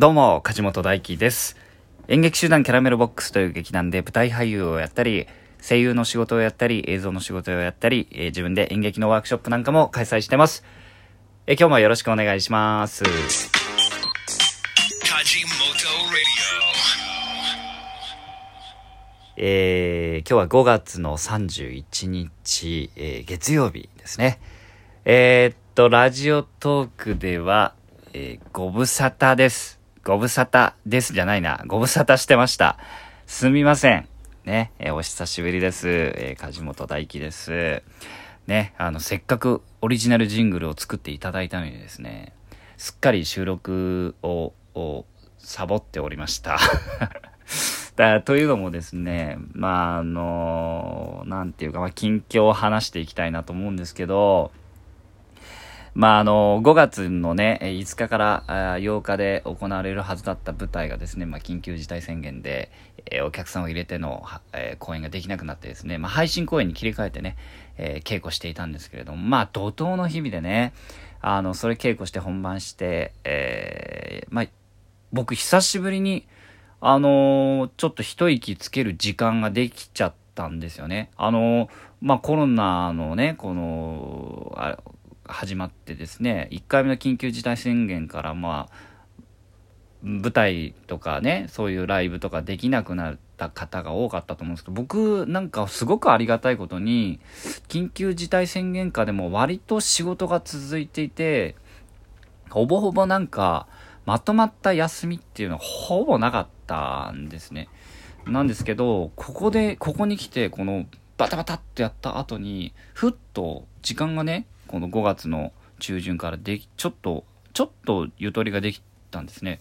どうも、梶本大輝です。演劇集団キャラメルボックスという劇団で舞台俳優をやったり、声優の仕事をやったり、映像の仕事をやったり、えー自分で演劇のワークショップなんかも開催してます。えー今日もよろしくお願いします。えー今日は5月の31日、えー月曜日ですね。えーっと、ラジオトークでは、えーご無沙汰です。ご無沙汰ですじゃないな。ご無沙汰してました。すみません。ね、えーお久しぶりです。えー梶本大輝です。ね、あの、せっかくオリジナルジングルを作っていただいたのにですね、すっかり収録を、をサボっておりました。だというのもですね、まあ、あの、なんていうか、まあ、近況を話していきたいなと思うんですけど、まあ、あの、5月のね、5日から8日で行われるはずだった舞台がですね、まあ、緊急事態宣言で、えーお客さんを入れての、えー公演ができなくなってですね、まあ、配信公演に切り替えてね、えー稽古していたんですけれども、まあ、怒涛の日々でね、あの、それ稽古して本番して、えーまあ、僕久しぶりに、あのーちょっと一息つける時間ができちゃったんですよね。あのーまあ、コロナのね、この、あ始まってですね、1回目の緊急事態宣言から、まあ、舞台とかね、そういうライブとかできなくなった方が多かったと思うんですけど、僕なんかすごくありがたいことに、緊急事態宣言下でも割と仕事が続いていて、ほぼほぼなんか、まとまった休みっていうのはほぼなかったんですね。なんですけど、ここで、ここに来て、このバタバタってやった後に、ふっと時間がね、この5月の中旬からでき、ちょっと、ちょっとゆとりができたんですね。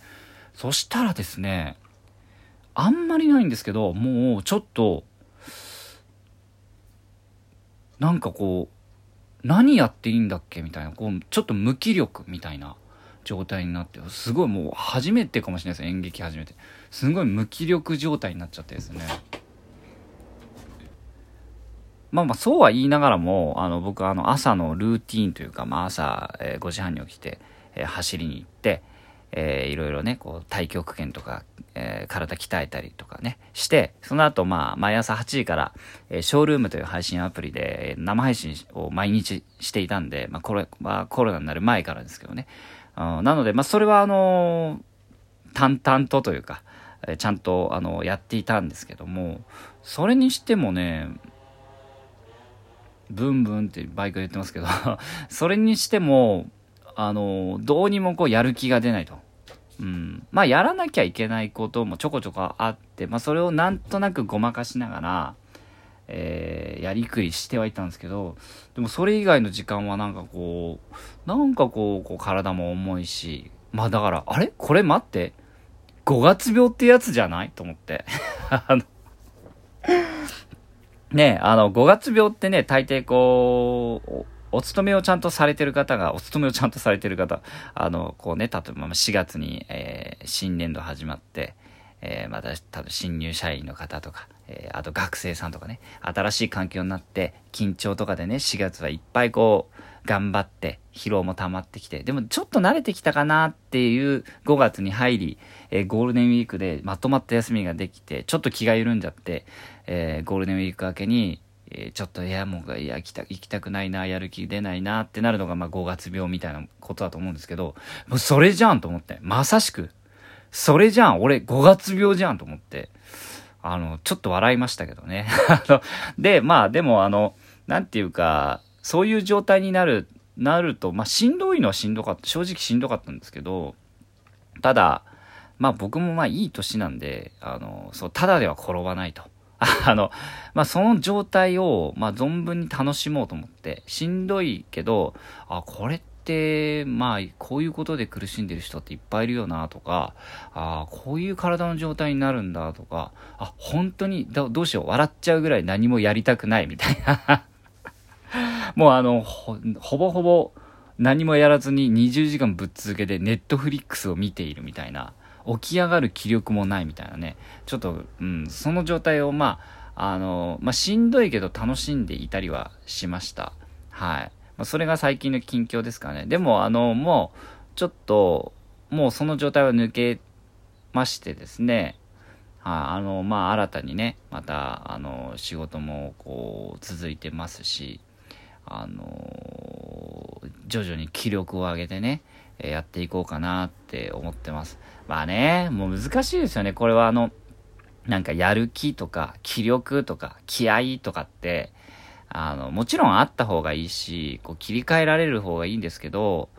そしたらですね、あんまりないんですけど、もうちょっと、なんかこう、何やっていいんだっけみたいな、こう、ちょっと無気力みたいな状態になって、すごいもう初めてかもしれないです演劇初めて。すごい無気力状態になっちゃってですね。まあまあそうは言いながらも、あの僕あの朝のルーティーンというか、まあ朝、えー5時半に起きて、走りに行って、えーいろいろね、こう太極拳とか、えー体鍛えたりとかね、して、その後まあ毎朝8時から、えーショールームという配信アプリで生配信を毎日していたんで、まあこれはコロナになる前からですけどね。うんなので、まあそれはあのー淡々とというか、ちゃんとあのやっていたんですけども、それにしてもね、ブンブンってバイクで言ってますけど、それにしても、あの、どうにもこうやる気が出ないと。うん。まあ、やらなきゃいけないこともちょこちょこあって、まあ、それをなんとなくごまかしながら、えーやりくりしてはいたんですけど、でもそれ以外の時間はなんかこう、なんかこう、こう体も重いし、まあだから、あれ？これ待って、5月病ってやつじゃない？と思って。あの、ねあの、5月病ってね、大抵こう、お勤めをちゃんとされてる方が、お勤めをちゃんとされてる方、あの、こうね、例えば4月に、えー新年度始まって、えーまた、多分新入社員の方とか、えーあと学生さんとかね、新しい環境になって、緊張とかでね、4月はいっぱいこう、頑張って、疲労も溜まってきて、でもちょっと慣れてきたかなっていう5月に入り、えーゴールデンウィークでまとまった休みができて、ちょっと気が緩んじゃって、えーゴールデンウィーク明けに、えーちょっといやもういや行きた行きたくないなやる気出ないなってなるのがまあ5月病みたいなことだと思うんですけどもうそれじゃんと思ってまさしくそれじゃん俺5月病じゃんと思ってあのちょっと笑いましたけどね。でまあでもあのなんていうかそういう状態になるなるとまあしんどいのはしんどかった正直しんどかったんですけどただまあ僕もまあいい年なんで、あの、そう、ただでは転ばないと。あの、まあその状態を、まあ存分に楽しもうと思って、しんどいけど、あ、これって、まあこういうことで苦しんでる人っていっぱいいるよなとか、あこういう体の状態になるんだとか、あ、本当にどどうしよう、笑っちゃうぐらい何もやりたくないみたいな。もうあの、ほほぼほぼ何もやらずに20時間ぶっ続けでネットフリックスを見ているみたいな。起き上がる気力もないみたいなね。ちょっと、うん、その状態をまあ、あの、まあ、しんどいけど楽しんでいたりはしました。はい。まあ、それが最近の近況ですかね。でも、あの、もう、ちょっと、もうその状態は抜けましてですね、ああの、まあ、新たにね、また、あの、仕事も、こう、続いてますし、あの、徐々に気力を上げてね、えやっていこうかなって思ってます。まあね、もう難しいですよね。これはあの、なんかやる気とか、気力とか、気合とかって、あの、もちろんあった方がいいし、こう切り替えられる方がいいんですけど、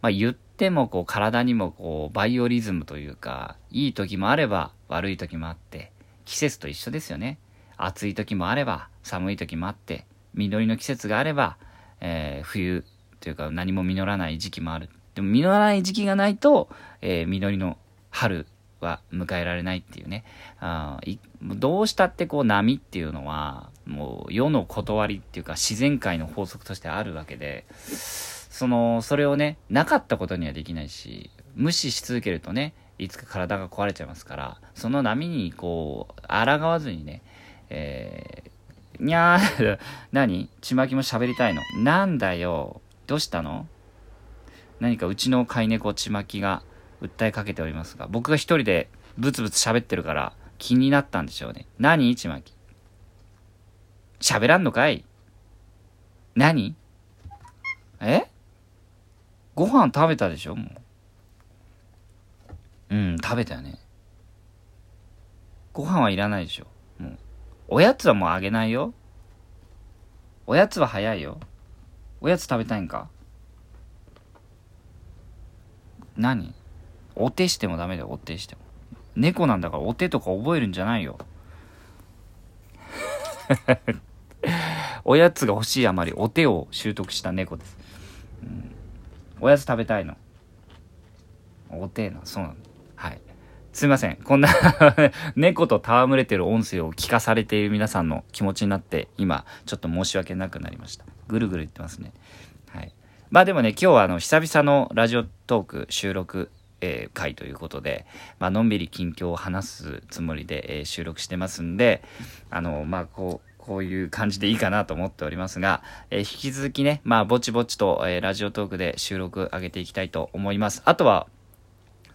まあ言ってもこう体にもこうバイオリズムというか、いい時もあれば悪い時もあって、季節と一緒ですよね。暑い時もあれば寒い時もあって、実りの季節があれば、えー、冬というか何も実らない時期もある。でも実らない時期がないと、えー、実りの春は迎えられないっていうね。あどうしたってこう波っていうのは、もう世の断りっていうか自然界の法則としてあるわけで、その、それをね、なかったことにはできないし、無視し続けるとね、いつか体が壊れちゃいますから、その波にこう、抗わずにね、え、にゃー、何？ちまきも喋りたいの？なんだよ。どうしたの？何かうちの飼い猫ちまきが訴えかけておりますが、僕が一人でブツブツ喋ってるから気になったんでしょうね。何？ちまき。喋らんのかい？何？え？ご飯食べたでしょ？もう。うん、食べたよね。ご飯はいらないでしょ。おやつはもうあげないよ。おやつは早いよ。おやつ食べたいんか何？お手してもダメだよ、お手しても。猫なんだからお手とか覚えるんじゃないよ。おやつが欲しいあまりお手を習得した猫です。うん、おやつ食べたいの。お手な、そうなの。はい。すいません。こんな 猫と戯れてる音声を聞かされている皆さんの気持ちになって、今、ちょっと申し訳なくなりました。ぐるぐる言ってますね。はい。まあでもね、今日はあの、久々のラジオトーク収録えー、回ということで、まあのんびり近況を話すつもりで、えー、収録してますんで、あの、まあこう、こういう感じでいいかなと思っておりますが、えー、引き続きね、まあ、ぼちぼちと、えー、ラジオトークで収録上げていきたいと思います。あとは、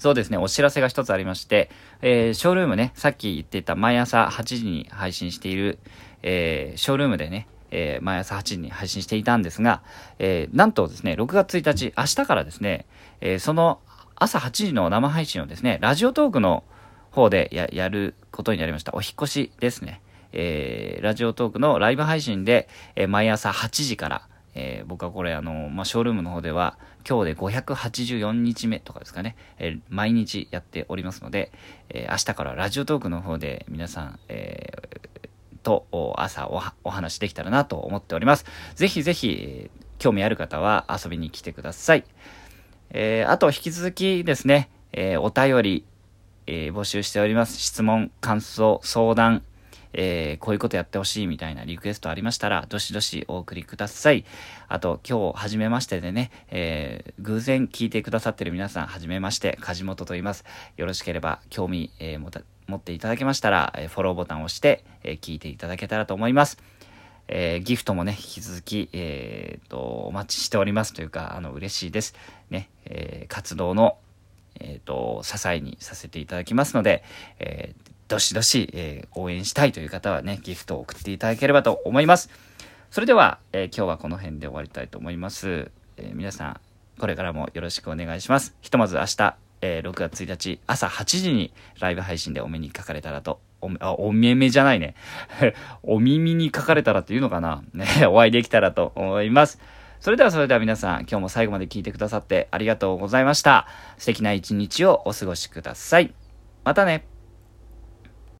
そうですね、お知らせが一つありまして、えー、ショールームね、さっき言っていた毎朝8時に配信している、えー、ショールームでね、えー、毎朝8時に配信していたんですが、えー、なんとですね、6月1日、明日からですね、えー、その朝8時の生配信をですね、ラジオトークの方でややることになりました。お引越しですね。えー、ラジオトークのライブ配信で、えー、毎朝8時から、えー、僕はこれあの、まあ、ショールームの方では今日で584日目とかですかね、えー、毎日やっておりますので、えー、明日からラジオトークの方で皆さん、えー、と朝お話できたらなと思っております。ぜひぜひ、興味ある方は遊びに来てください。え、あと引き続きですね、え、お便り、え、募集しております。質問、感想、相談、えー、こういうことやってほしいみたいなリクエストありましたら、どしどしお送りください。あと、今日、はじめましてでね、えー、偶然聞いてくださってる皆さん、はじめまして、梶本と言います。よろしければ、興味、えー、持っていただけましたら、えフォローボタンを押して、え聞いていただけたらと思います。え、ギフトもね、引き続き、えー、と、お待ちしておりますというか、あの、嬉しいです。ね、え、活動の、えっ、と、支えにさせていただきますので、えどしどし、え応援したいという方はね、ギフトを送っていただければと思います。それでは、え今日はこの辺で終わりたいと思います。え皆さん、これからもよろしくお願いします。ひとまず明日、え6月1日朝8時にライブ配信でお目にかかれたらとお、あ、おめめじゃないね。お耳に書かれたらっていうのかなね、お会いできたらと思います。それではそれでは皆さん、今日も最後まで聞いてくださってありがとうございました。素敵な一日をお過ごしください。またね。